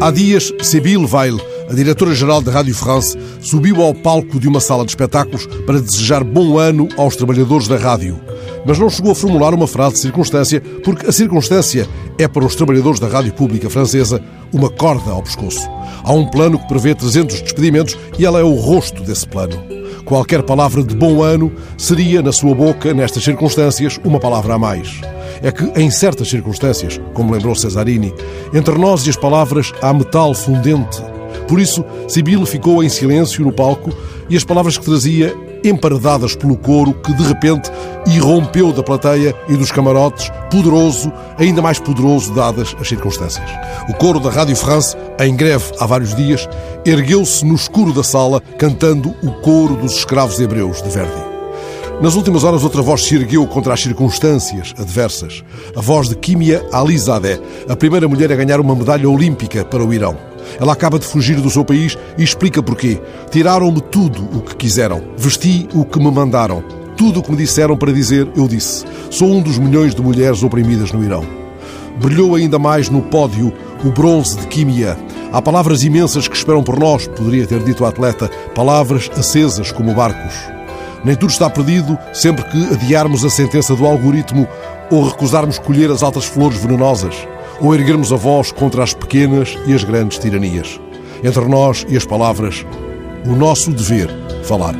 Há dias, Sybille Weil, a diretora-geral da Rádio France, subiu ao palco de uma sala de espetáculos para desejar bom ano aos trabalhadores da rádio. Mas não chegou a formular uma frase de circunstância, porque a circunstância é para os trabalhadores da rádio pública francesa uma corda ao pescoço. Há um plano que prevê 300 despedimentos e ela é o rosto desse plano. Qualquer palavra de bom ano seria, na sua boca, nestas circunstâncias, uma palavra a mais é que, em certas circunstâncias, como lembrou Cesarini, entre nós e as palavras há metal fundente. Por isso, Sibila ficou em silêncio no palco e as palavras que trazia emparedadas pelo coro que de repente irrompeu da plateia e dos camarotes, poderoso, ainda mais poderoso dadas as circunstâncias. O coro da Rádio France, em greve há vários dias, ergueu-se no escuro da sala cantando o coro dos escravos hebreus de Verdi. Nas últimas horas, outra voz se ergueu contra as circunstâncias adversas. A voz de Kimia Alizadeh, a primeira mulher a ganhar uma medalha olímpica para o Irão. Ela acaba de fugir do seu país e explica porquê. Tiraram-me tudo o que quiseram. Vesti o que me mandaram. Tudo o que me disseram para dizer, eu disse. Sou um dos milhões de mulheres oprimidas no Irão. Brilhou ainda mais no pódio o bronze de Kimia. Há palavras imensas que esperam por nós, poderia ter dito o atleta, palavras acesas como barcos. Nem tudo está perdido sempre que adiarmos a sentença do algoritmo ou recusarmos colher as altas flores venenosas, ou erguermos a voz contra as pequenas e as grandes tiranias. Entre nós e as palavras, o nosso dever falar.